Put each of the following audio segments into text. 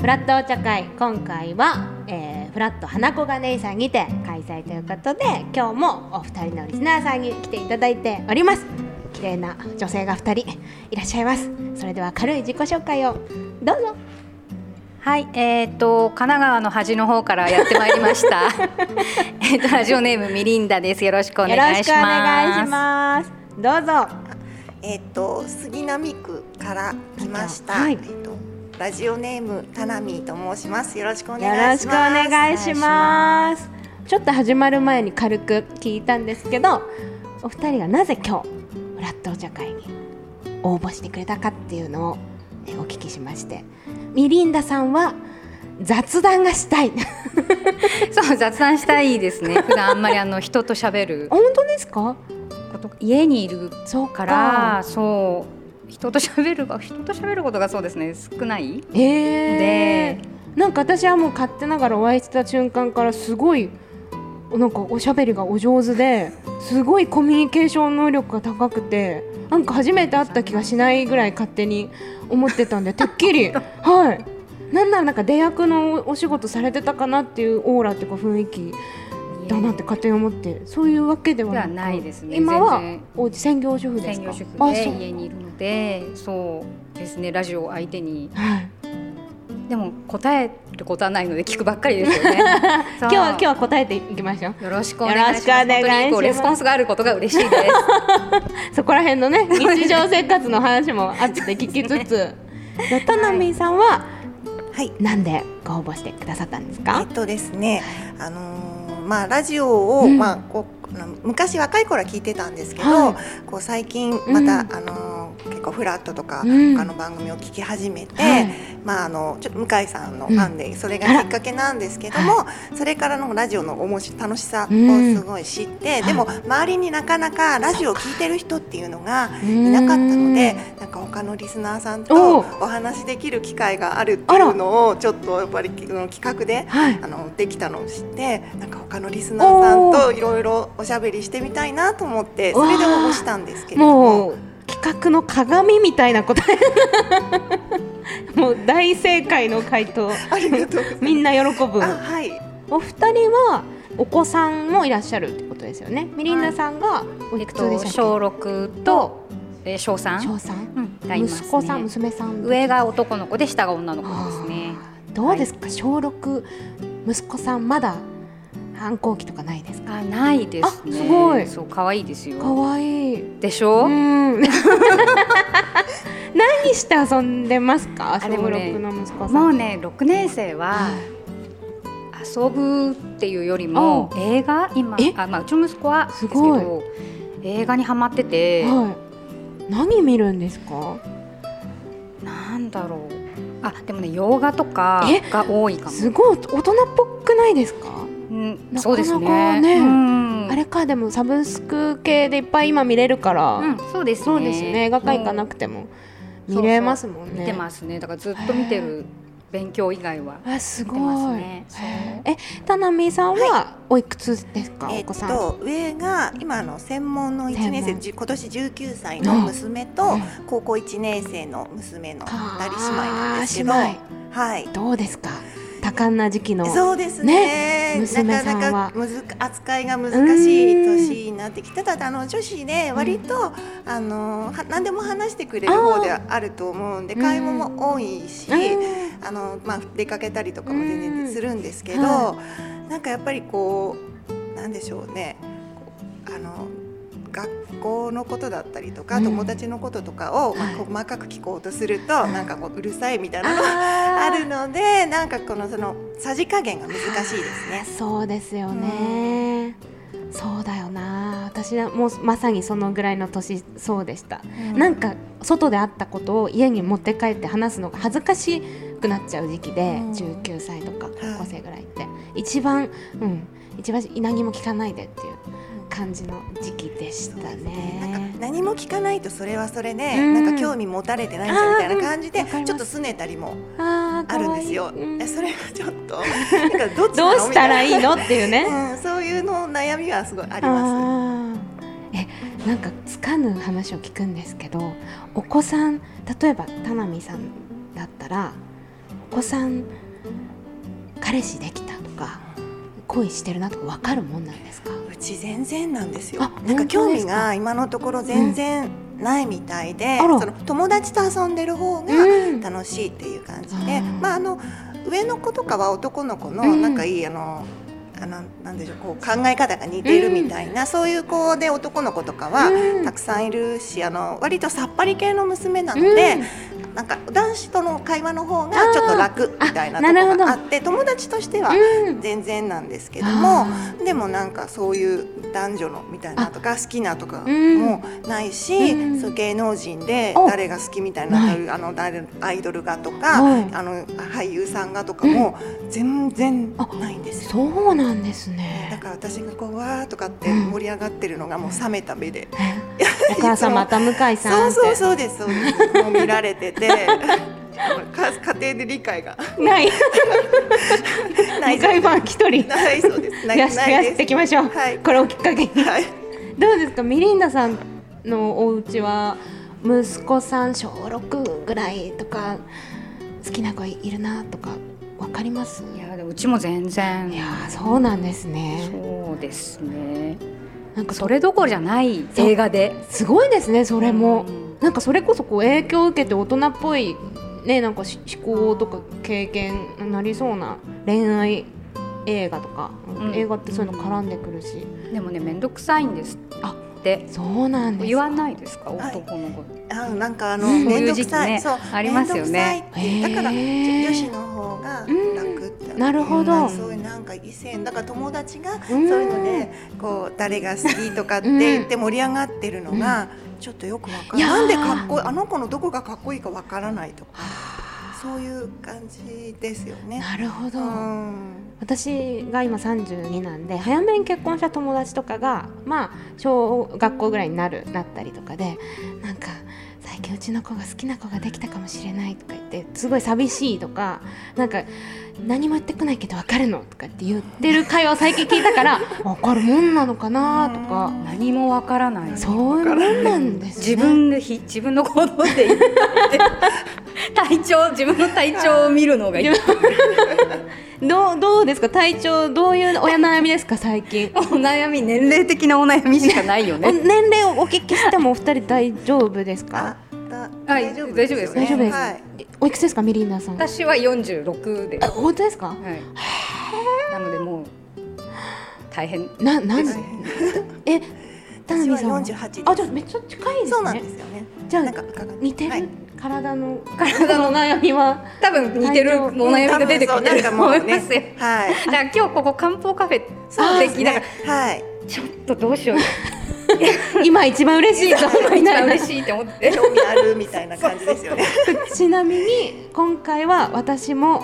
フラットお茶会今回は、えー、フラット花子が姉さんにて開催ということで今日もお二人のリスナーさんに来ていただいております綺麗な女性が二人いらっしゃいますそれでは軽い自己紹介をどうぞはい、えっ、ー、と神奈川の端の方からやってまいりました。えっとラジオネームミリンダです。よろしくお願いします。どうぞ。えっ、ー、と杉並区から来ました。はい、えっ、ー、とラジオネームタナミと申します。よろしくお願いします。よろしくお願いします。ちょっと始まる前に軽く聞いたんですけど、お二人がなぜ今日フラットお茶会に応募してくれたかっていうのを、ね、お聞きしまして。ミリンダさんは雑談がしたい そう雑談したいですね 普段あんまりあの人と喋る本当ですか？家にいるからそう人と喋る人と喋ることがそうですね少ない。えー、でなんか私はもう勝手ながらお会いした瞬間からすごいなんかおしゃべりがお上手ですごいコミュニケーション能力が高くてなんか初めて会った気がしないぐらい勝手に思ってたんでてっきり。はい。なんならなんか出役のお仕事されてたかなっていうオーラっていうか雰囲気だなって勝手に思ってそういうわけではないですね。今はお専業主婦ですか？専業主婦で家にいるのでそうですねラジオ相手に、はい、でも答えることはないので聞くばっかりですよね。今日は今日は答えていきましょう。よろしくお願いします。レスポンスがあることが嬉しいです。そこら辺のね日常生活の話もあって聞きつつ。田波さんは、はい、なんでご応募してくださったんですか？えっとですねあのー、まあラジオを、うん、まあこう昔若い頃は聞いてたんですけど、はい、こう最近また、うん、あの結構フラットとか、他の番組を聞き始めて、はい、まああのちょっと向井さんのファンで、それがきっかけなんですけども、それからのラジオのおもし楽しさをすごい知って、でも周りになかなかラジオを聞いてる人っていうのがいなかったので、なんか他のリスナーさんとお話できる機会があるっていうのをちょっとやっぱり企画で、あのできたのを知ってなんか他のリスナーさんといろいろおしゃべりしてみたいなと思ってそれで応募したんですけれども。企画の鏡みたいな答え。もう大正解の回答。ありがとうみんな喜ぶ、はい、お二人はお子さんもいらっしゃるってことですよね。ミリンナさんがおい。くつでしたっけ、小六とえー、小三？小三、うん、ね、息子さん娘さん。上が男の子で下が女の子ですね。どうですか、はい、小六息子さんまだ反抗期とかないですか？あ、ないですね。すごい。そう、可愛いですよ。可愛いでしょ？う。何して遊んでますか？小六の息子さん。もうね、六年生は。遊ぶっていうよりも映画？今あまあうちの息子はすごい映画にはまってて、はい、何見るんですか？なんだろうあでもね洋画とかが多いかもすごい大人っぽくないですか？そうですね。ね。あれかでもサブスク系でいっぱい今見れるから、そうですそうですね。映画館行かなくても見れますもんね。見てますね。だからずっと見てる。勉強以外はあすごい、ね、え田波さんはおいくつですか、はい、お子さん、えっと、上が今の専門の1年生今年19歳の娘と、高校1年生の娘の2人姉妹なんですけど、はい、どうですか？多感な時期のそうですね、ね、娘さんはなかなかむず扱いが難しい年になってきてただあの女子で割と、うん、あの何でも話してくれる方ではあると思うんで買い物も多いし、あのまあ、出かけたりとかも全然するんですけど、はい、なんかやっぱりこうなんでしょうね。あの学校のことだったりとか、うん、友達のこととかを、まあ、細かく聞こうとすると、はい、なんかこううるさいみたいなのがあるのでなんかこのそのさじ加減が難しいですね。そうですよね、うん、そうだよな。私はもうまさにそのぐらいの年そうでした、うん、なんか外であったことを家に持って帰って話すのが恥ずかしくなっちゃう時期で、うん、19歳とか高校生ぐらいって、はい、一番うん。一番何も聞かないでっていう感じの時期でしたね。何も聞かないとそれはそれで、うん、なんか興味持たれてないんじゃみたいな感じで、ちょっと拗ねたりもあるんですよ。いい。うん、それがちょっとなんかど どうしたらいいのっていうね、うん、そういうの悩みはすごいあります。えなんかつかぬ話を聞くんですけどお子さん例えば田波さんだったら子さん彼氏できたとか恋してるなとか分かるもんなんですか？うち全然なんですよ。あなんか興味が今のところ全然ないみたいで、その友達と遊んでる方がうん。楽しいっていう感じで、あー。まああの上の子とかは男の子のうん。仲いい、あのあのなんでしょうこう考え方が似ているみたいな、そういう子で男の子とかはうん。たくさんいるし、あの割とさっぱり系の娘なので、なんか男子との会話の方がちょっと楽みたいなところがあって友達としてはうん。全然なんですけども、あでもなんかそういう男女のみたいなとか好きなとかうん。もないし、うん。そう芸能人でお。誰が好きみたいなない。あの誰アイドルがとか、はい。あの俳優さんがとかも全然ないんですよ。そうなんですだねから私がこうわーとかってうん。盛り上がってるのがもう冷めた目で、お母さんまた向井さん そうそうそうですそうです。もう見られて家庭で理解が。ない。ない向井ファン一人。ないそうです。ない増やし増やしていきましょう、はい。これをきっかけに。はい。どうですか？ミリンダさんのお家は息子さん小6ぐらいとか好きな子いるなとかわかります？いやでもうちも全然。いやーそうなんですね。そうですね。なんかそれどころじゃない映画で。すごいですねそれも、うんなんかそれこそこう影響を受けて大人っぽいねなんかし思考とか経験になりそうな恋愛映画とか、うん。映画ってそういうの絡んでくるし、でもね面倒くさいんですあって。そうなんです言わないですか？はい。男の子あなんかあのうん。面倒くさい、そういう時期ね。そう。ありますよね。だから女子の方が楽って、なるほど。うんそういうなんか異性だから友達がそううんいうのでこう誰が好きとかって言って盛り上がってるのがちょっとよくわかる、い。やー。なんでかっこいいあの子のどこがかっこいいかわからないとか。そういう感じですよね。なるほど、うん。私が今32なんで早めに結婚した友達とかがまあ小学校ぐらいになるなったりとかでなんか最近うちの子が好きな子ができたかもしれないとか言ってすごい寂しいとかなんか何も言ってこないけど分かるのとかって言ってる会話を最近聞いたから 分かるもんなのかなとか。何もわからない。そういうもんなんですね。自分でひ自分の行動で言って 体調自分の体調を見るのがいい。どうどうですか？体調どういう親悩みですか最近？お悩み年齢的なお悩みしかないよおね。年齢をお聞きしてもお二人大丈夫ですか？大丈夫大丈夫です大丈夫です。はいおいくつですかミリーナさん。私は46であ本当ですか？はい、なのでもう大変。ななん？はいえ田私は辺さんは？48です。あじゃあめっちゃ近いですね。そうなんですよね。じゃあなんか伺っ似てる、はい。体の体の？悩みは？多分似てるお悩みが出てくると思ういますよ。ね。はい。だから今日ここ漢方カフェそうです的だかね。ら。はい。ちょっとどうしよう 今一番嬉しいと思い一番な嬉しいって。思って興味あるみたいな感じですよね。ちなみに今回は私も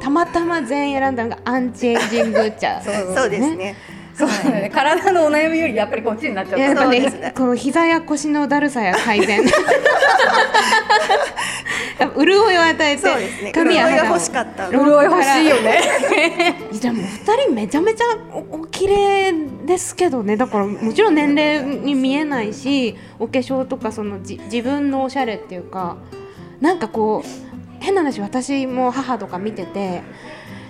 たまたま全員選んだのがアンチエイジング茶。そうですね。そうだね。体のお悩みよりやっぱりこっちになっちゃった。いややっぱねそうです。ねこの膝や腰のだるさや改善 潤いを与えてそうですね。髪や潤いが欲しかった。潤潤い欲しいよねじゃあもう二人めちゃめちゃおお綺麗ですけどねだからもちろん年齢に見えないしお化粧とかそのじ自分のおしゃれっていうかなんかこう変な話私も母とか見てて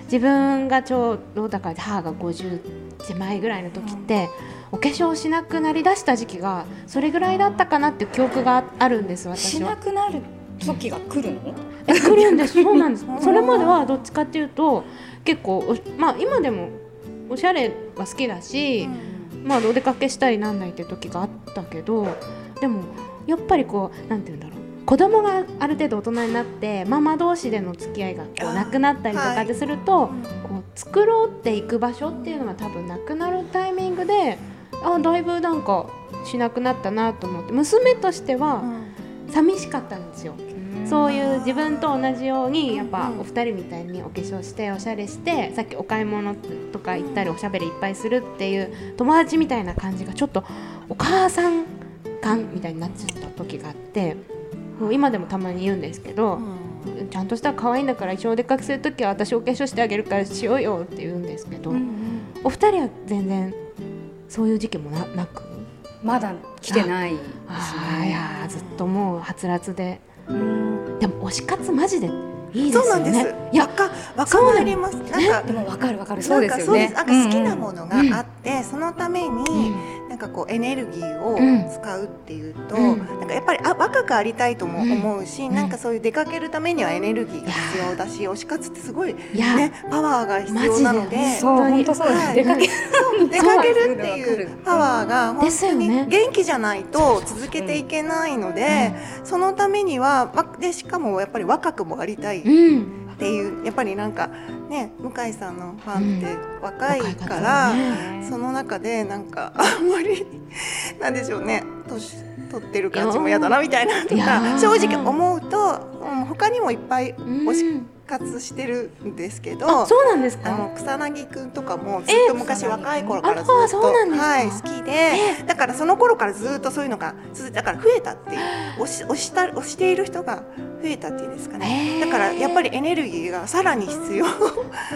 自分がちょうどだから母が50手前ぐらいの時って、お化粧しなくなりだした時期がそれぐらいだったかなっていう記憶があるんですし私はな。くなる時が来るの？え来るんです。そうなんです。それまではどっちかっていうと結構おまあ今でもおしゃれは好きだし、まあお出かけしたりなんないっていう時があったけどでもやっぱりこうなんて言うんだろう。子供がある程度大人になってママ同士での付き合いがこうあなくなったりとかですると、こう作ろうっていく場所っていうのが多分なくなるタイミングであだいぶなんかしなくなったなと思って娘としては寂しかったんですよ。そういう自分と同じようにやっぱお二人みたいにお化粧しておしゃれしてさっきお買い物とか行ったりおしゃべりいっぱいするっていう友達みたいな感じがちょっとお母さん感みたいになっちゃった時があってもう今でもたまに言うんですけど、ちゃんとしたら可愛いんだから一緒にお出かけする時は私お化粧してあげるからしようよって言うんですけど、お二人は全然そういう時期もななく？まだ来てないですあーいねやーずっともうはつらつでうんでも推し活マジでいいですよね。そうなんです。いやわかわかります。なんかでもわかるわかるそうですよね。なんか好きなものがあって、そのために、うんなんかこうエネルギーをうん。使うっていうと、うん。なんかやっぱりあ若くありたいとも思うし、うん。なんかそういう出かけるためにはエネルギーが必要だし、推し活ってすごいねパワーが必要なので。本当そうです。はい。出かけそう 出かけるっていうパワーが本当にね。元気じゃないと続けていけないので、そのためにはわでしかもやっぱり若くもありたいっうん、ていうやっぱりなんかね向井さんのファンって若いから、ね。その中でなんかあんまり なんでしょうね年取ってる感じも嫌だなみたいなとかー。正直思うと、うん、他にもいっぱい推しうん活してるんですけど。あ、そうなんですか？あの草薙くんとかもずっと昔えー若い頃からずっあとはい好きでだからその頃からずっとそういうのが続いてだから増えたっていう押し押した押している人が増えたっていうんですかね。へー。だからやっぱりエネルギーがさらに必要。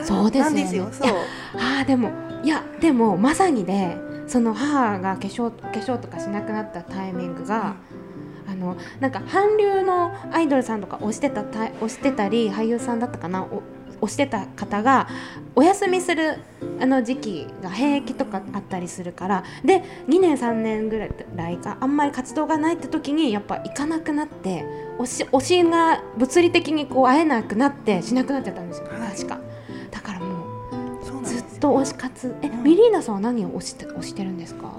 そうですよね。なんですよそう。ああでもいやでもまさにでその母が化粧化粧とかしなくなったタイミングが、あのなんか韓流のアイドルさんとか推してたた推してたり俳優さんだったかなお推してた方がお休みするあの時期が兵役とかあったりするからで2年3年ぐらいかあんまり活動がないって時にやっぱ行かなくなって推し推しが物理的にこう会えなくなってしなくなっちゃったんですよ。はい。確か。だからもうずっと推し活。え、うん。ミリーナさんは何を推して推してるんですか？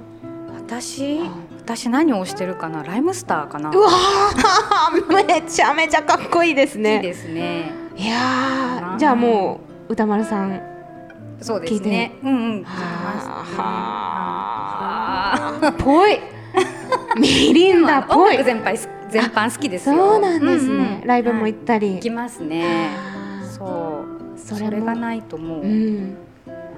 私？はい私何を押してるかな？ライムスターかな？うわー。めちゃめちゃかっこいいですいいねですね。いやーじゃあもう歌丸さんそうですね。うんうん。はー。ぽい。ミリンダぽい。楽全般全般好きですよ。そうなんですね、うんうん。ライブも行はいったり、行きますね。そう。それも。それがないともう。うん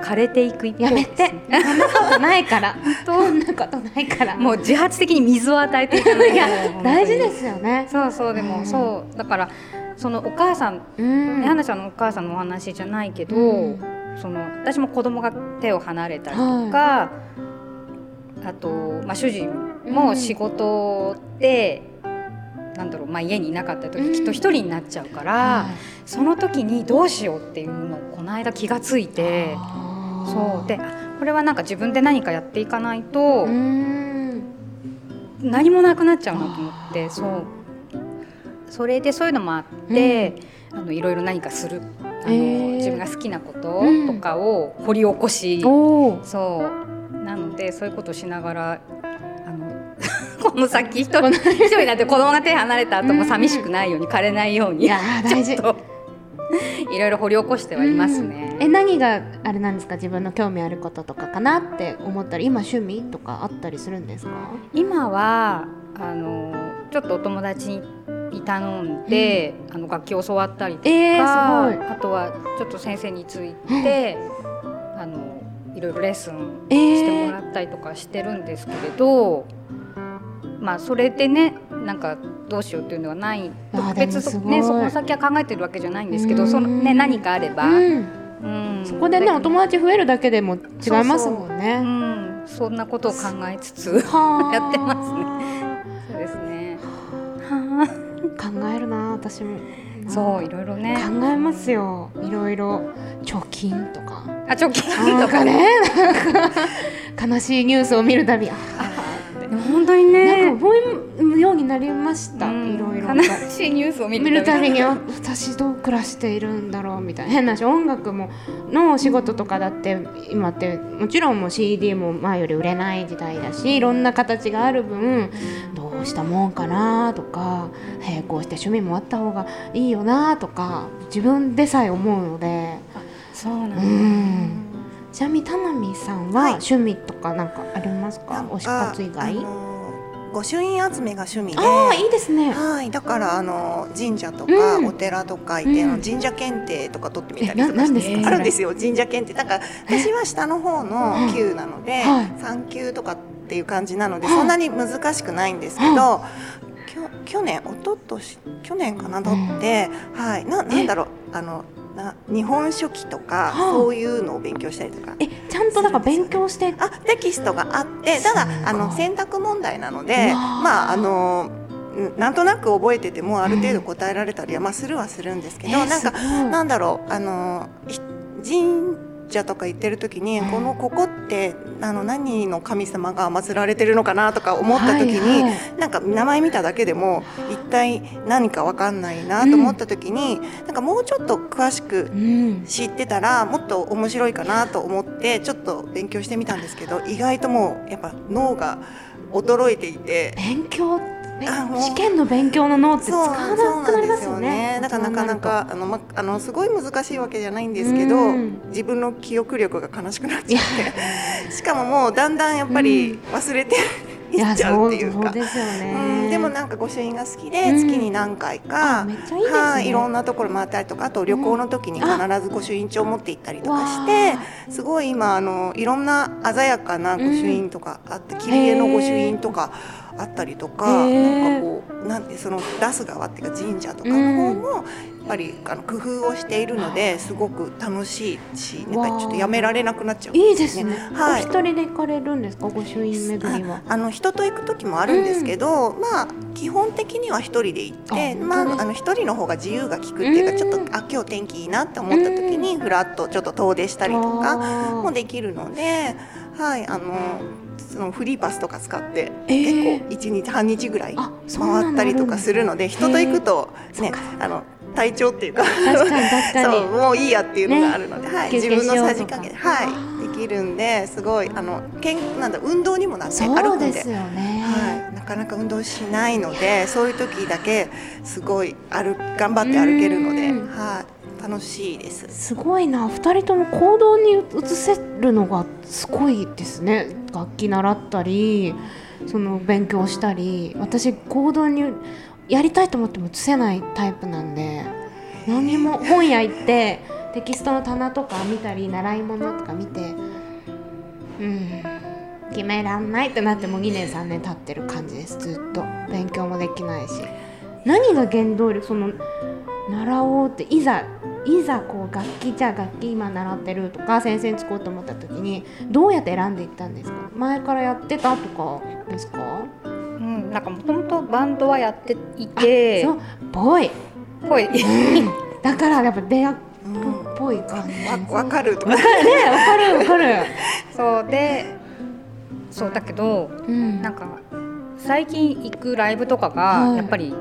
枯れていく一方やめて。そんなことないから。そんなことないから。もう自発的に水を与えていかないと。いや大事ですよね。そうそうでうん。もそう。だからそのお母さんうん。ね花ちゃんのお母さんのお話じゃないけど、うん。その私も子供が手を離れたりとか、あと、まあ、主人も仕事で、なんだろう、まあ、家にいなかった時、うん。きっと一人になっちゃうから、はい。その時にどうしようっていうのをこの間気がついてそう。であこれはなんか自分で何かやっていかないとうん。何もなくなっちゃうなと思ってそう。それでそういうのもあって、あのいろいろ何かする。あの、えー。自分が好きなことうんとかを掘り起こし、おー。そう。なのでそういうことをしながらこの先 一人になって子供が手離れた後も寂しくないように枯れないようにいやー大事 ちょっといろいろ掘り起こしてはいますね。え何があれなんですか？自分の興味あることとかかなって思ったら今趣味とかあったりするんですか？今はあのちょっとお友達に頼んで、あの楽器を教わったりとか、えーあとはちょっと先生について、あのいろいろレッスンえしてもらったりとかしてるんですけれど、まあそれでねなんかどうしようっていうのはない特別とでもすごいねその先は考えてるわけじゃないんですけうんどそのね何かあれば、うん、うんそこでねお友達増えるだけでも違いますもんうね。ん、そんなことを考えつつはあ やってますね。そうですね。は考えるな私も。あそういろいろね。考えますよいろいろ貯金とか。あ貯金とかね。悲しいニュースを見るたびあ本当になんねか。覚えるようになりました、うん。いろいろ。悲しいニュースを見見るるたびにあ私どう暮らしているんだろうみたいな。変なし音楽ものお仕事とかだって今ってもちろんもう CD も前より売れない時代だしいろんな形がある分どうしたもんかなとか並行して趣味もあった方がいいよなとか自分でさえ思うので。そうなんだ。うん。ちなみに田波さんははい。趣味とかなんかありますか、推し活以外？あの御朱印集めが趣味で。ああいいですね。はい、だからあの神社とかうん。お寺とか行って、うん。神社検定とか取ってみたりとかして。あるんですよ神社検定。だから私は下の方の級なので、はい。3級とかっていう感じなので、はい。そんなに難しくないんですけど、きょ去年一昨年去年かな取って、はい。ななんだろうあのな日本書紀とか、はあ。そういうのを勉強したりとか。えちゃんとだから勉強してあテキストがあってただあの選択問題なのでまああのなんとなく覚えててもある程度答えられたりは、まあ、するはするんですけど、えーなんかなんだろうあのひ神社とか行ってる時に、うんこのここってあの何の神様が祀られてるのかなとか思った時に、はいはい。なんか名前見ただけでも一体何かわかんないなと思った時に、なんかもうちょっと詳しくうん。知ってたらもっと面白いかなと思ってちょっと勉強してみたんですけど意外ともうやっぱ脳が衰えていて。勉強べあもう試験の勉強の脳って使わなくなりますよね。だからなかなかあの、ま、あのすごい難しいわけじゃないんですけど、うん。自分の記憶力が悲しくなっちゃって。しかももうだんだんやっぱり忘れて、いいっちゃうっていうか。ですよね。うん、でもなんか御朱印が好きでうん。月に何回か、いはいいろんなところ回ったりとかあと旅行の時に必ず御朱印帳を持って行ったりとかしてすごい今あのいろんな鮮やかな御朱印とかあって、切り絵の御朱印とかあったりとか、なんかこうなんてその出す側っていうか神社とかの方も、やっぱりあの工夫をしているのですごく楽しいしなんかちょっとやめられなくなっちゃうんいいですね。はい。お一人で行かれるんですか、御朱印巡りは？あの人と行く時もあるんですけど、まあ基本的には一人で行ってあまああの一人の方が自由が利くっていうかうんちょっとあ今日天気いいなって思った時にふらっとちょっと遠出したりとかもできるので、はいあのそのフリーパスとか使ってえー。結構一日半日ぐらい回ったりとかするので人と行くとねあの体調っていうか そうもういいやっていうのがあるので、はい、休自分のさじ加減。はいできるんですごいあの健なんだ運動にもなって歩くんでですよね。はい、なかなか運動しないのでそういう時だけすごい歩頑張って歩けるので、うん。はい、楽しいです。すごいな、二人とも行動に移せるのがすごいですね。楽器習ったり、その勉強したり、私行動にやりたいと思っても移せないタイプなんで、何も本屋行ってテキストの棚とか見たり習い物とか見て、うん。決めらんないってなってもう2年3年経ってる感じですずっと勉強もできないし何が原動力その習おうっていざいざこう楽器じゃあ楽器今習ってるとか先生につこうと思った時にどうやって選んでいったんですか？前からやってたとかですか？うん、なんかもともとバンドはやっていてそうぽいぽいだからやっぱ出会っうんぽい感じ。わわかるとか。ねわかる わかる。そうでそうだけどうん。なんか最近行くライブとかはい。がやっぱり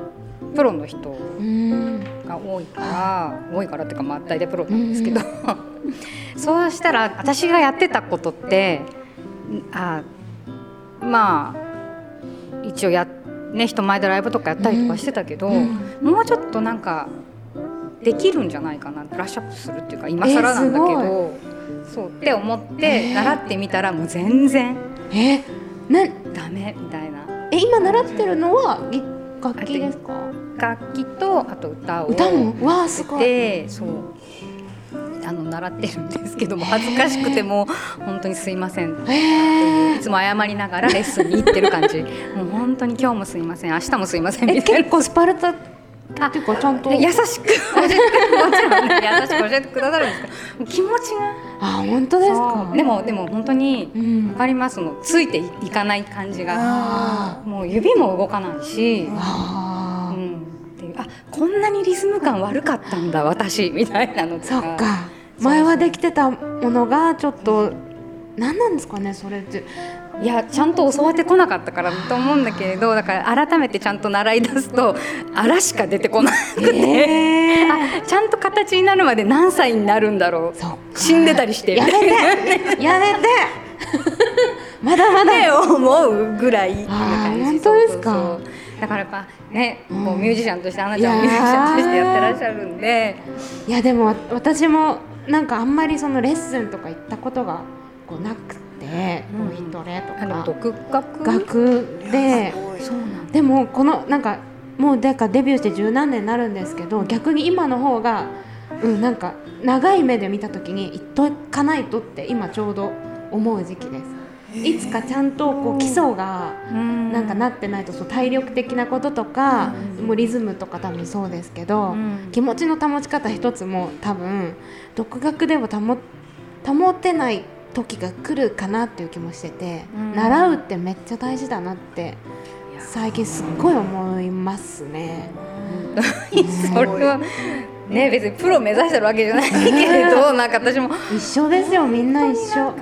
プロの人うん。が多いから多いからっていうかまあ大体プロなんですけど、そうしたら私がやってたことってんあまあ一応やね人前でライブとかやったりとかしてたけど、うんもうちょっとなんかできるんじゃないかなブラッシュアップするっていうか今更なんだけど、そうって思って習ってみたらもう全然えなダメみたいな。え今習ってるのはぎ楽器ですか？楽器とあと歌を歌も？わあすごい。でそう。あの習ってるんですけども恥ずかしくても本当にすいません。えいつも謝りながらレッスンに行ってる感じ。もう本当に今日もすいません。明日もすいませんえみたいな。結構スパルタあっていうかちゃんと。優しく教えてもちろんね優しく教えてくださるんですけど気持ちが。あ本当ですか？でもでも本当にうん。分かります。のついていかない感じが。あもう指も動かないし、ー。ああこんなにリズム感悪かったんだ私みたいなのとそっか。前はできてたものがちょっと何なんですかねそれって。いやちゃんと教わってこなかったからと思うんだけれどだから改めてちゃんと習い出すとあらしか出てこなくて、えあちゃんと形になるまで何歳になるんだろう。死んでたりして。やめて。やめて。まだまだ。思うぐらい本当ですか。だからやっぱね、うん。こうミュージシャンとしてアナちゃんもミュージシャンとしてやってらっしゃるんで。いやでも私もなんかあんまりそのレッスンとか行ったことがこうなくてうん。ボイトレとあのか独学？楽で。いやすそうなんでもこのなんかもうだからデビューして十何年になるんですけど逆に今の方がうんなんか長い目で見た時に言っとかないとって今ちょうど思う時期です。いつかちゃんとこう基礎がなんかなってないとそう体力的なこととか、うん。もうリズムとか多分そうですけど、うん。気持ちの保ち方一つも多分独学でも保保てない時が来るかなっていう気もしてて、うん。習うってめっちゃ大事だなって最近すっごい思いますね。それはね別にプロ目指してるわけじゃないけれど なんか私も。一緒ですよみんな一緒。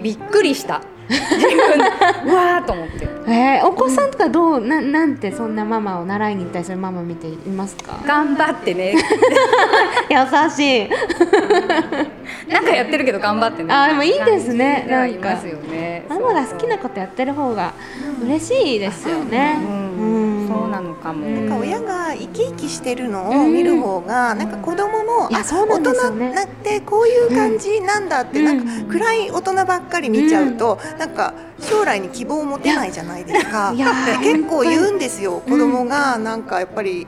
なんかびっくりした。自分でうわーと思って。えー、お子さんとかどうななんてそんなママを習いに行ったりするママ見ていますか？頑張ってね。優しい。なんかやってるけど頑張ってね。あでもいいですね。いますよね。ママが好きなことやってる方が嬉しいですよね。うんそうなのかも、うんなんか親が生き生きしてるのを見る方が、なんか子供も、あ大人ってこういう感じなんだって、うんなんか暗い大人ばっかり見ちゃうと、なんか将来に希望を持てないじゃないですか。結構言うんですよ、うん子供がなんかやっぱり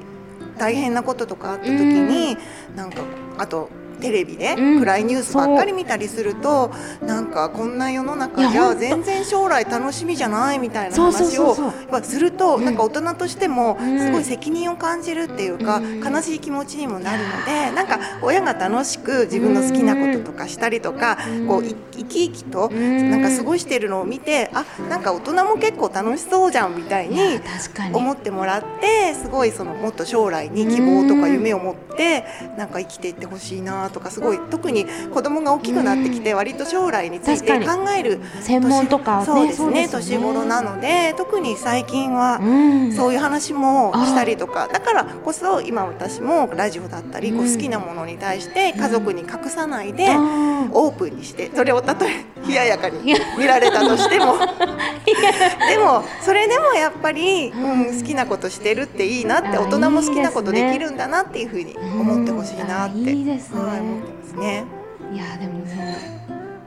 大変なこととかあった時に、なんかあとテレビでうん。暗いニュースばっかり見たりすると、なんかこんな世の中じゃ全然将来楽しみじゃないみたいな話をすると、うん。なんか大人としてもうん。すごい責任を感じるっていうか、うん。悲しい気持ちにもなるのでなんか親が楽しく自分の好きなこととかしたりとか、うん。こうい生き生きとうん。なんか過ごしてるのを見てあなんか大人も結構楽しそうじゃんみたいに。思ってもらってすごいそのもっと将来に希望とか夢を持ってなんか生きていってほしいなとかすごい特に子供が大きくなってきて割と将来について考える専門とかねそうですねそうですよ年頃なので特に最近はうん。そういう話もしたりとかだからこそ今私もラジオだったりこううん好きなものに対して家族に隠さないでオープンにしてそれをたとえ 冷ややかに見られたとしても。でもそれでもやっぱり、うん、好きなことしてるっていいなってあ大人も好きなことできるんだなっていうふうに思ってほしいなって、いいですね。はい、思ってますね。いやでもそう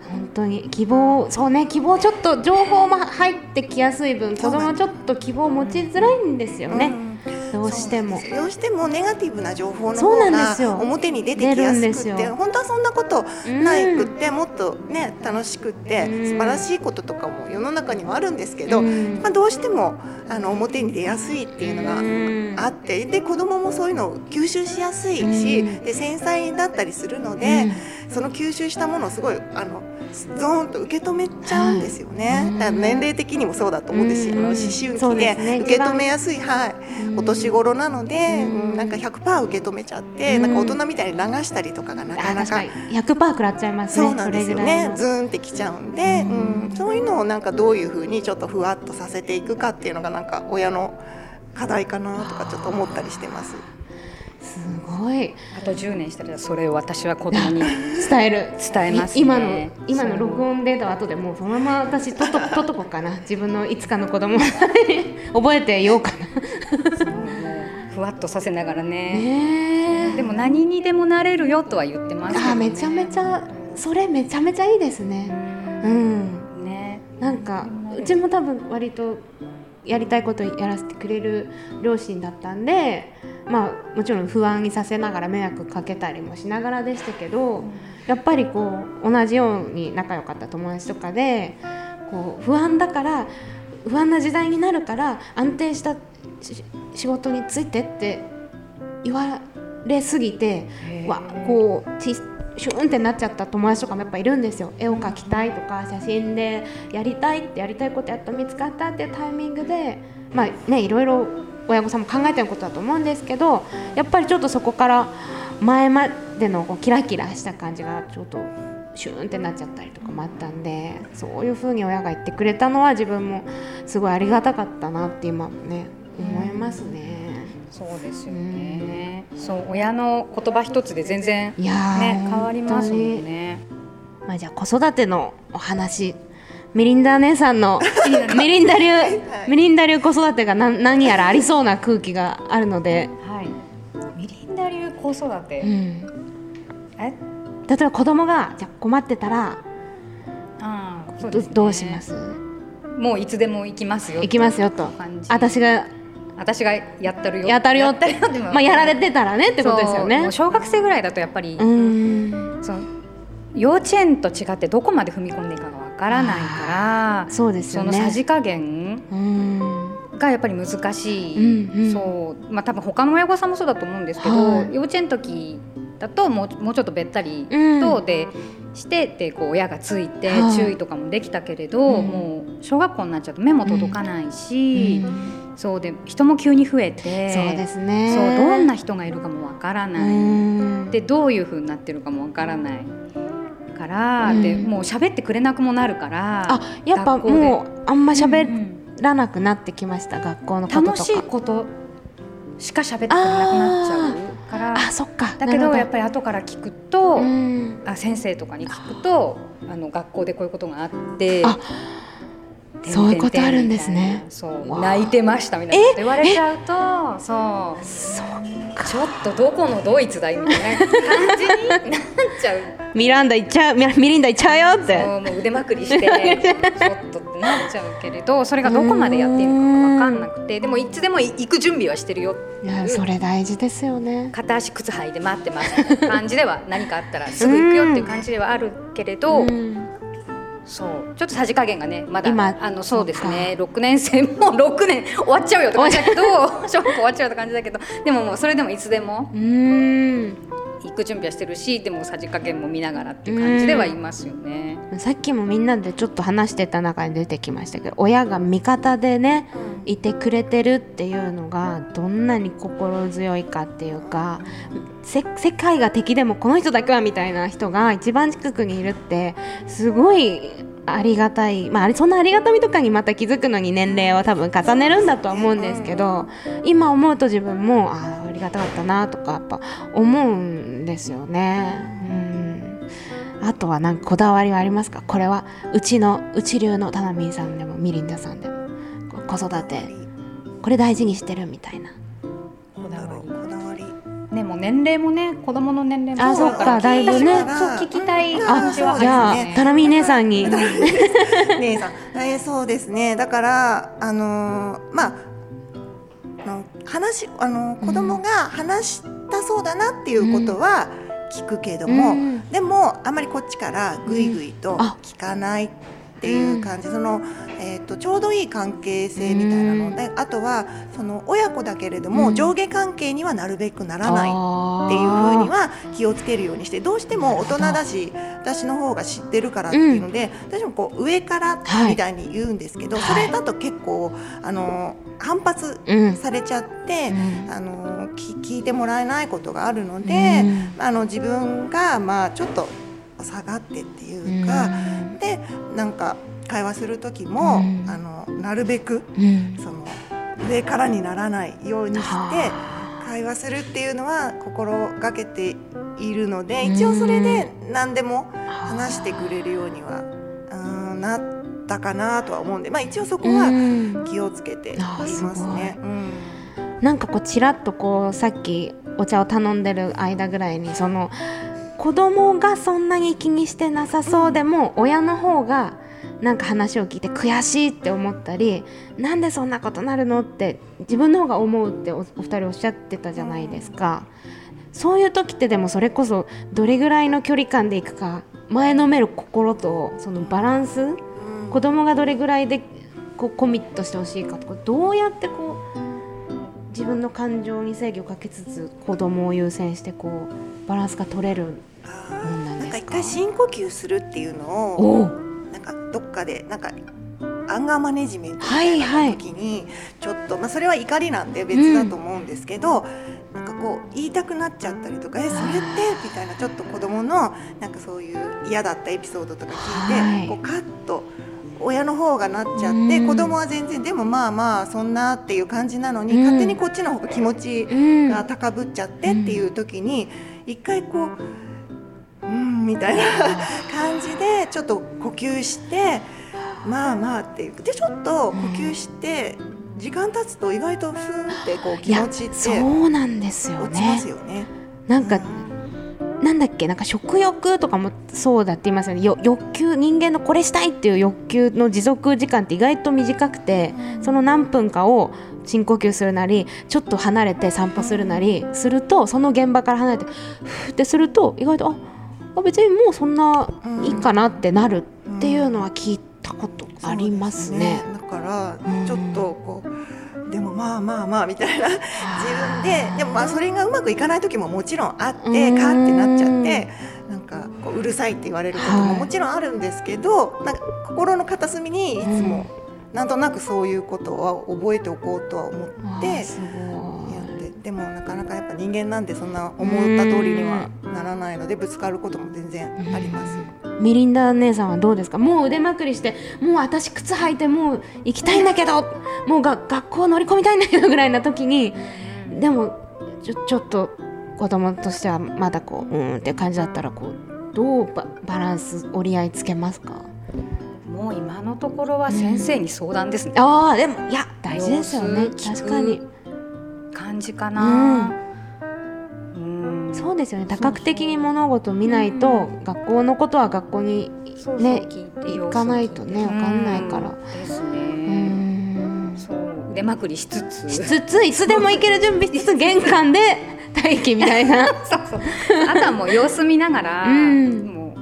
本当に希望そうね希望ちょっと情報も入ってきやすい分子供ちょっと希望持ちづらいんですよね、うんどうしても。どうしてもネガティブな情報の方が表に出てきやすくって本当はそんなことないくって、もっとね楽しくって、うん。素晴らしいこととかも世の中にはあるんですけど、うん。まあ、どうしてもあの表に出やすいっていうのがうん。あってで子供もそういうのを吸収しやすいし、うん。で繊細だったりするので、その吸収したものをすごいあのゾーンと受け止めちゃうんですよね、はい。年齢的にもそうだと思うんですよ、うん。思春期で受け止めやすい、はい、うん。お年頃なので、うん。うんなんか100%受け止めちゃって、うん。なんか大人みたいに流したりとかがなかなかかに。100%食らっちゃいますね。そうなんですよね。ズーンってきちゃうんで、ううんん。そういうのをなんかどういうふうにちょっとふわっとさせていくかっていうのがなんか親の課題かなとかちょっと思ったりしてます。すごい。あと10年したらそれを私は子供に 伝える。伝えますね。い今の今の録音データは後でもうそのまま 私ととととこかな。自分のいつかの子供。覚えてようかな。ふわっとさせながらね。でも何にでもなれるよとは言ってますね。あめちゃめちゃそれめちゃめちゃいいですね。うん。ね。なんかうちも多分割とやりたいことやらせてくれる両親だったんでまあもちろん不安にさせながら迷惑かけたりもしながらでしたけどやっぱりこう同じように仲良かった友達とかでこう不安だから不安な時代になるから安定したし仕事についてって言われすぎてわこうちシュンってなっちゃった友達とかもやっぱいるんですよ絵を描きたいとか写真でやりたいってやりたいことやっと見つかったっていうタイミングでまあねいろいろ親御さんも考えてることだと思うんですけどやっぱりちょっとそこから前までのこうキラキラした感じがちょっとシューンってなっちゃったりとかもあったんでそういうふうに親が言ってくれたのは自分もすごいありがたかったなって今もね思いますね。そうですよね。そう親の言葉一つで全然いやーね変わりますもんね。まあ、じゃあ子育てのお話。ミリンダ姉さんのミリンダ流、ミリンダ流子育てが何何やらありそうな空気があるので、はい。ミリンダ流子育て。うん、え？例えば子供がじゃあ困ってたらあうね。どうします？もういつでも行きますよ行きますよと。私が私がやったるよ。やったるよ。って まあやられてたらねってことですよそう。ね小学生ぐらいだとやっぱり、うん。その幼稚園と違ってどこまで踏み込んでいいかがわからないからそうですそよね。のさじ加減うん。がやっぱり難しい、うんうん。そう。まあ多分他の親御さんもそうだと思うんですけど、はい。幼稚園の時だともうもうちょっとべったりうん。と、でしてでこう親がついてはい。注意とかもできたけれど、うん。もう小学校になっちゃうと目も届かないし、そうで人も急に増えてそうですね。そうどんな人がいるかもわからうない、ん。でどういう風になってるかもわからない。から、うん。でもう喋ってくれなくもなるからあやっぱもうあんま喋うん。らなくなってきました学校のこととか。楽しいことしか喋ってくれなくなっちゃうから。あそっか。だけどやっぱぱり後から聞くと、うん。あ先生とかに聞くとあの学校でこういうことがあってあそういうことあるんですね。そう泣いてましたみたいなこと言われちゃうとそう。そうちょっとどこのドイツだいみたいな感じになっちゃう。ミランダ行っちゃうミリンダ行っちゃうよって。そうもう腕まくりしてちょっとってなっちゃうけれどそれがどこまでやっていいのか分かんなくてでもいつでも行く準備はしてるよ。いやそれ大事ですよね。片足靴履いて待ってます感じでは何かあったらすぐ行くよっていう感じではあるけれど、うんそう。ちょっとさじ加減がねまだ今。あのそうですね。6年生も6 年終わっちゃうよって感じだけど 小学校終わっちゃうって感じだけどでももうそれでもいつでも。うん。行く準備はしてるしでもさじ加減も見ながらっていう感じではいますよね。さっきもみんなでちょっと話してた中に出てきましたけど親が味方でねいてくれてるっていうのがどんなに心強いかっていうかせ世界が敵でもこの人だけはみたいな人が一番近くにいるってすごいありがたい、まあ、そんなありがたみとかにまた気づくのに年齢を多分重ねるんだとは思うんですけど今思うと自分もあありがたかったなとかやっぱ思うんですよね。うん。あとはなんかこだわりはありますか？これはうちのうち流のタナミンさんでもミリンダさんでも子育てこれ大事にしてるみたいな。ねもう年齢もね子供の年齢もあそっかだいぶね。そう聞きたいあ感じはあじゃありますね。タナミン姉さんに。姉さん、えーそうですね。だからあのーまああの話あのー子供が話したそうだなっていうことは聞くけども、うん。でもあんまりこっちからぐいぐいとあ。聞かないっていう感じ、その、えー、とちょうどいい関係性みたいなので、あとはその親子だけれども、うん。上下関係にはなるべくならないっっていうふうには気をつけるようにしてどうしても大人だし私の方が知ってるからっていうので、私もこう上からはいみたいに言うんですけど、はい。それだと結構あの反発うん。されちゃって、うん。あのき聞いてもらえないことがあるので、うん。あの自分がまあちょっと下がってっていうか、でなんか会話する時も、うん。あのなるべくうん。その上からにならないようにして。は会話するっていうのは心がけているのでうん。一応それで何でもあ。話してくれるようにはうんなったかなとは思うんで、まあ、一応そこうはん。気をつけていますね。うん。なんかこうちらっとこうさっきお茶を頼んでる間ぐらいにその子供がそんなに気にしてなさそうでも、親の方がなんか話を聞いて悔しいって思ったりなんでそんなことなるのって自分の方が思うっておお二人おっしゃってたじゃないですか。そういう時ってでもそれこそどれぐらいの距離感でいくか前のめる心とそのバランスうん子供がどれぐらいでこうコミットしてほしいかとかどうやってこう自分の感情に制御をかけつつ子供を優先してこうバランスが取れるあもんなんーなんか？ですか一回深呼吸するっていうのをなんかどっかでなんかアンガーマネジメントみたはいいはいな時にちょっと、まあ、それは怒りなんで別だと思うんですけど、なんかこう言いたくなっちゃったりとか「えそれって?」みたいなちょっと子供のなんかそういう嫌だったエピソードとか聞いて、はい。こうカッと親の方がなっちゃって、うん。子供は全然でもまあまあそんなっていう感じなのに、うん。勝手にこっちの方が気持ちうんが高ぶっちゃってっていう時に一回こう「うん」みたいな感じでちょっと呼吸してまあまあっていう。でちょっと呼吸して時間経つと意外とふーってこう気持ちってそうなんですよ落ちまねすよね。なんかうんなんだっけなんか食欲とかもそうだって言いますよね。よ欲求人間のこれしたいっていう欲求の持続時間って意外と短くてその何分かを深呼吸するなりちょっと離れて散歩するなりするとその現場から離れてふーってすると意外とああ別にもうそんないいかなってなるっていうのは聞いたことありますね。そうですだからうん。ちょっとこうでもまあまあまあみたいな自分ででもまあそれがうまくいかない時ももちろんあってカってなっちゃってなんかこううるさいって言われることもはい。もちろんあるんですけど、なんか心の片隅にいつもなんとなくそういうことは覚えておこうとは思ってやでもなかなかやっぱ人間なんてそんな思った通りにはならないのでぶつかることも全然あります。ミリンダ姉さんはどうですか？もう腕まくりしてもう私靴履いてもう行きたいんだけどもうが学校乗り込みたいんだけどぐらいな時にでもちょちょっと子供としてはまだこううんって感じだったらこうどうババランス折り合いつけますか？もう今のところは先生に相談ですね、ああでもいや大事ですよね。確かに。感じかな、うんそうですよね。多角的に物事を見ないと学校のことは学校にね行かないとね様子を聞いてわかんないから。うん。ですうね、ん。そう。腕まくりしつつ。しつついつでも行ける準備しつつ玄関で待機みたいな。そうそう。あとはもう様子見ながら、うん。も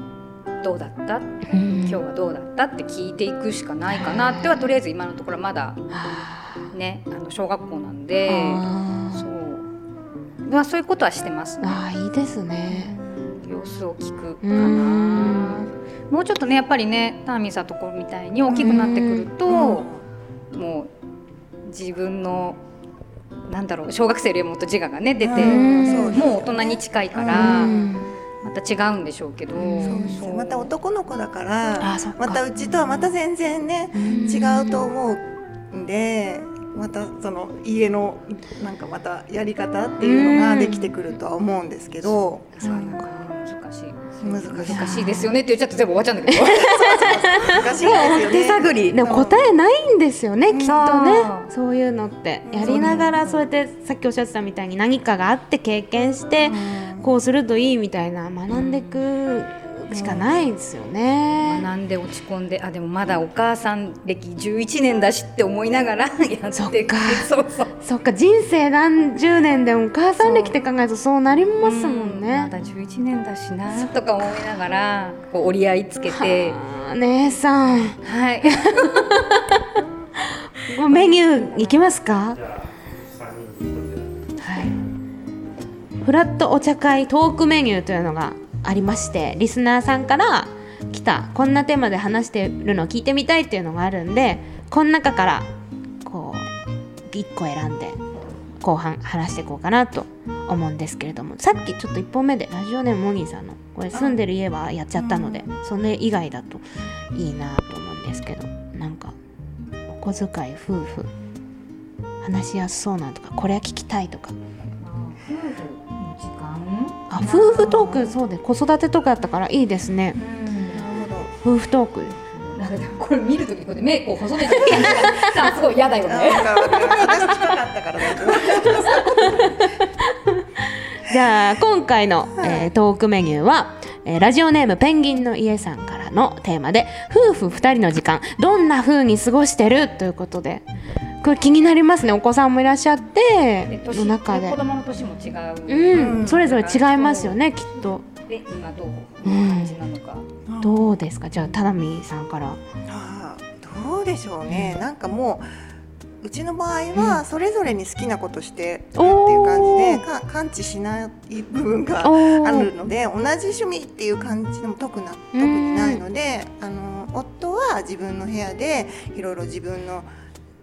うどうだった？今日はどうだった？って聞いていくしかないかなってはとりあえず今のところまだねあの小学校なんでまあそういうことはしてますね。あーいいですね。様子を聞くかうなん。もうちょっとねやっぱりねターミンさんとこみたいに大きくなってくるともう自分のなんだろう小学生よりもっと自我がね出てもう大人に近いからうん。また違うんでしょうけど。うんそう。また男の子だからまたうちとはまた全然ね違うと思うんでまたその家のなんかまたやり方っていうのができてくるとは思うんですけどそういうのが難しい。難しい。難しいですよねって言っちゃって全部終わっちゃうんだけど難しいですよね。手探りでも答えないんですよねきっとね。そうそういうのって。やりながらそうやってさっきおっしゃってたみたいに何かがあって経験してこうするといいみたいな学んでいくしかないですよね。学んで落ち込んであでもまだお母さん歴11年だしって思いながら やっていくそっか人生何十年でもお母さん歴って考えるとそうなりますもんうん。まね。だ11年だしなとか思いながらこう折り合いつけて。はあ姉さん。はい。ご メニューいきますか？フラットお茶会トークメニューというのがありましてリスナーさんから来たこんなテーマで話してるのを聞いてみたいっていうのがあるんでこの中からこう1個選んで後半話していこうかなと思うんですけれどもさっきちょっと1本目でラジオネームモニーさんのこれ住んでる家はやっちゃったのでそれ以外だといいなと思うんですけどなんかお小遣い夫婦話しやすそうなのとかこれは聞きたいとか。夫婦あ夫婦トークそうで子育てとかだったからいいですね。夫婦トークなんかこれ見るときこう目こう細め さすごい嫌だよね。じゃあ今回の、えートークメニューは、えーラジオネームペンギンの家さんからのテーマで夫婦2人の時間どんな風に過ごしてるということでこれ気になりますね。お子さんもいらっしゃっての中で。子供の年も違う。うん、うんそれぞれ違いますよねきっと。で今どう？感じなのか、どうですか？じゃあタナミさんから。あーどうでしょうね。なんかもううちの場合はそれぞれに好きなことしてるっていう感じでか感知しない部分があるので同じ趣味っていう感じでも特な特にないのであの夫は自分の部屋でいろいろ自分の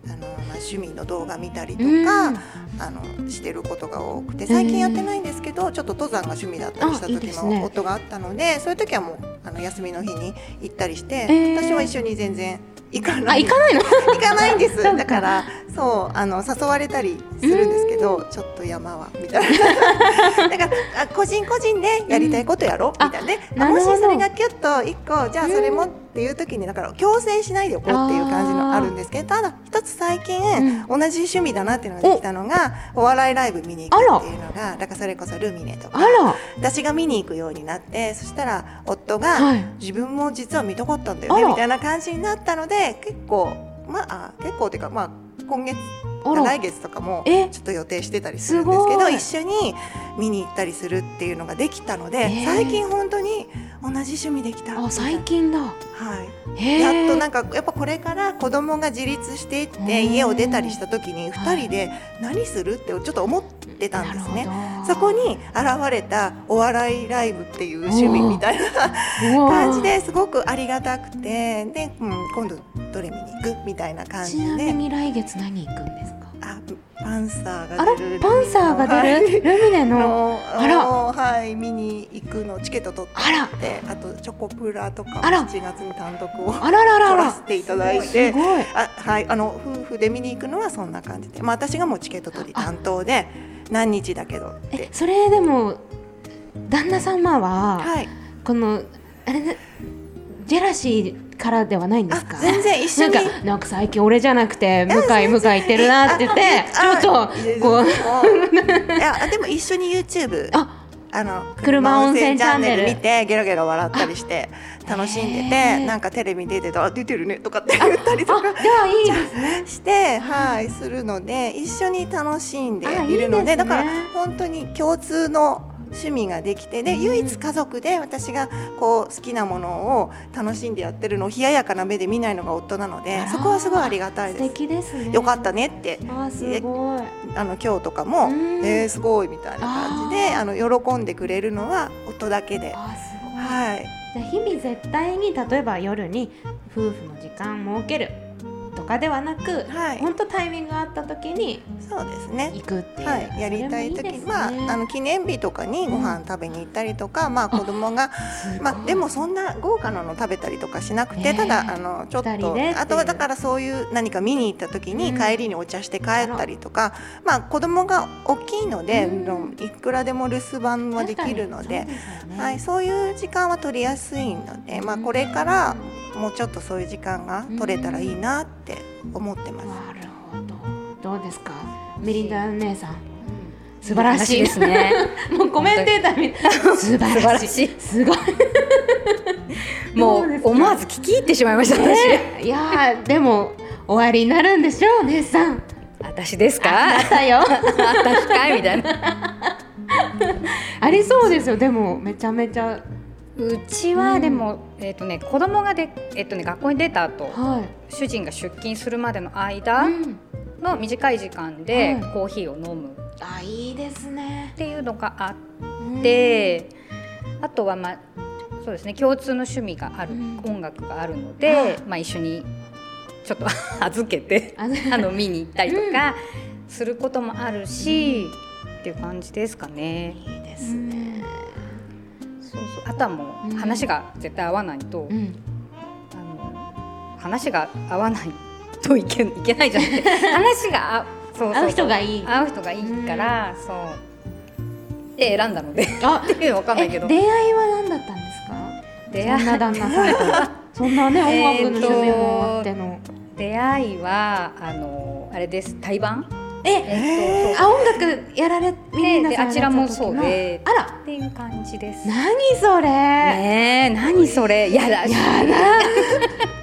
あの、まあ、趣味の動画見たりとか、うん。あのしてることが多くて最近やってないんですけど、ちょっと登山が趣味だったりした時ですね。の夫があったのでそういう時はもうあの休みの日に行ったりして、えー。私は一緒に全然行かあない。行かないの？行かないんです。だからそうあの誘われたりするんですけどちょっと山はみたいな。だからあ個人個人でやりたいことやろ、うん。みたいなね。あもしそれがキュッと一個じゃあそれもっていう時にだから強制しないでおこうっていう感じのあるんですけどただ一つ最近、同じ趣味だなっていうのができたのがお笑いライブ見に行くっていうのがだからそれこそルミネとか私が見に行くようになってそしたら夫が、はい。自分も実は見たかったんだよねみたいな感じになったので結構まああ結構っていうかまあ今月来月とかもえ？ちょっと予定してたりするんですけど一緒に見に行ったりするっていうのができたので、えー。最近本当に同じ趣味できた。あ最近だ。はい。やっとなんかやっぱこれから子供が自立していって家を出たりした時に2人で何するってちょっと思ってたんですね。そこに現れたお笑いライブっていう趣味みたいな感じですごくありがたくてで、うん、今度どれ見に行くみたいな感じで。ちなみに来月何行くんですか？パンサーが出るパンサーが出る？ルミネの？あら。はい見に行くのチケット取ってあとチョコプラとか7月に単独をあらららら。せていただいてあはいあの夫婦で見に行くのはそんな感じでまあ私がもうチケット取り担当で何日だけどえそれでも旦那様は、はい、このあれねジェラシーからではないんですか？全然一緒に。なんかなんか最近俺じゃなくて向井向井言ってるなって言ってちょっとこう。いやでも一緒に YouTube ああの車温泉チャンネル。見てゲラゲラ笑ったりして楽しんでてなんかテレビ出てたら出てるねとかって言ったりとかではいいですね。してはいするので一緒に楽しんでいるのでだから本当に共通の趣味ができてで唯一家族で私がこう好きなものを楽しんでやってるのを冷ややかな目で見ないのが夫なのでそこはすごいありがたいです。素ですね、よかったねって。あすごい。あの今日とかも「えー、すごい」みたいな感じであの喜んでくれるのは夫だけで。はい、じゃ日々絶対に例えば夜に夫婦の時間設けるとかではなく、はい、本当タイミングがあった時にそうですね。行くっていう、はい、やりたい時に、ね、まああの記念日とかにご飯食べに行ったりとか、うん、まあ子供がまあでもそんな豪華なの食べたりとかしなくて、ただあのちょっとあとはだからそういう何か見に行った時に帰りにお茶して帰ったりとか、うん、まあ子供が大きいので、うん、いくらでも留守番はできるので、ね、はい、そういう時間は取りやすいので、まあこれからもうちょっとそういう時間が取れたらいいなって思ってます。なるほど。どうですか、ミリンダ姉さん。素晴らしいですね。もうコメンテーターみたい。素晴らしい。すごい。もう思わず聞き入ってしまいました。ね、いやでも終わりになるんでしょう、姉さん。私ですか？あったよ。私かいみたいな。ありそうですよ。でもめちゃめちゃ。うちはでも、うん、えっ、ー、とね子供がでえっ、ー、とね学校に出た後、はい、主人が出勤するまでの間の短い時間でコーヒーを飲む、あいいですね。っていうのがあって、あとはまあそうですね共通の趣味がある、音楽があるので、まあ一緒にちょっと 預けてあの 見に行ったりとかすることもあるし、っていう感じですかね。いいですね。そうそう。あとはもう話が絶対合わないと、うん、あの話が合わないといけ いけないじゃなくて。話があそう合う人がいい。合う人がいいから、うん、そう。で選んだので。あ っていうのわかんないけど。出会いは何だったんですか？出会い。そんな旦那さんと。そんなね音楽の趣味もあっての、出会いはあのあれです。対バン？え、えー、あ音楽やられみんなあちらもそう。であら。っていう感じです。何それ？ね何それ？やだ。やだ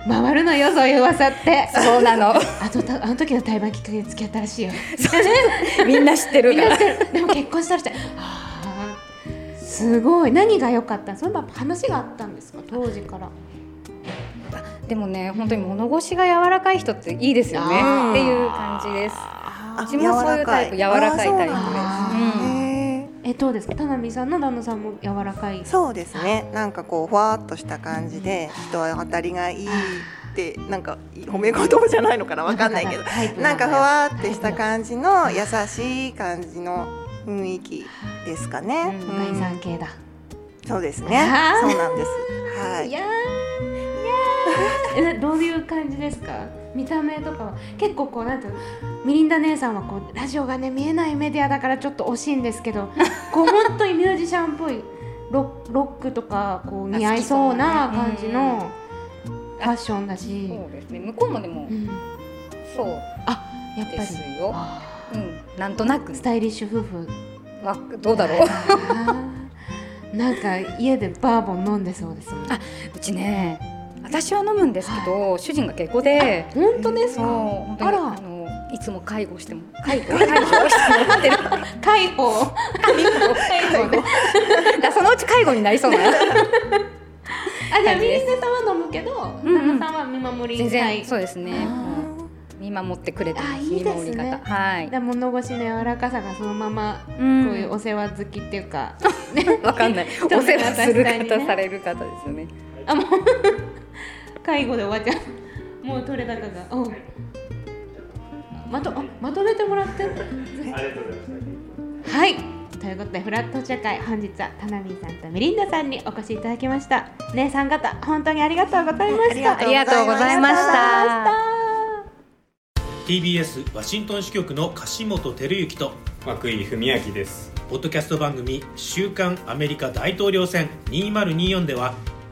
回るのよそういう噂って。そうなの。あとあの時の対バンきっかけで付き合ったらしいよ。みんな知ってるから。でも結婚したらしてすごい。何が良かったそれは話があったんですか？当時から。でもね本当に物腰が柔らかい人っていいですよね。っていう感じです。うちもそういうタイプ柔らかいタイプです。えどうですか？田辺さんの旦那さんも柔らかい？そうですね。なんかこうふわっとした感じで人当たりがいいってなんか褒め言葉じゃないのかな？わかんないけど。なんかふわってした感じの優しい感じの雰囲気ですかね。第三系だ。そうですね。そうなんです。はい。いや えどういう感じですか？見た目とかは結構こうなんていうのミリンダ姉さんはこうラジオがね見えないメディアだからちょっと惜しいんですけど こう本当にミュージシャンっぽいロックとかこう似合いそうな感じのファッションだし、そうですね。向こうもでも、うん、そうあやっぱり。ですよ、うん、なんとなく。スタイリッシュ夫婦。はどうだろう。なんか家でバーボン飲んでそうですもん。あうちね私は飲むんですけど、はい、主人が結構で本当ですか？あら。あのいつも介護しても介護？介護してもらってる。介護。介護介護。だそのうち介護になりそうな。ああじゃあミリ感じです。ンダさんは飲むけど、旦那さんは見守り全然そうですね。見守ってくれてます見守り方。はい。で物腰の柔らかさがそのままこうういうお世話好きっていうか、わかんない。お世話する方される方ですよね。あもう介護で終わっちゃう。もう取れ高が。おうまとあまとめてもらって。はい。ということでフラットお茶会本日はタナミンさんとミリンダさんにお越しいただきました。姉さん方本当にありがとうございました。ありがとうございました。ありがとうございました。TBS ワシントン支局の樫本照之と涌井文明です。ポッドキャスト番組「週刊アメリカ大統領選2024」では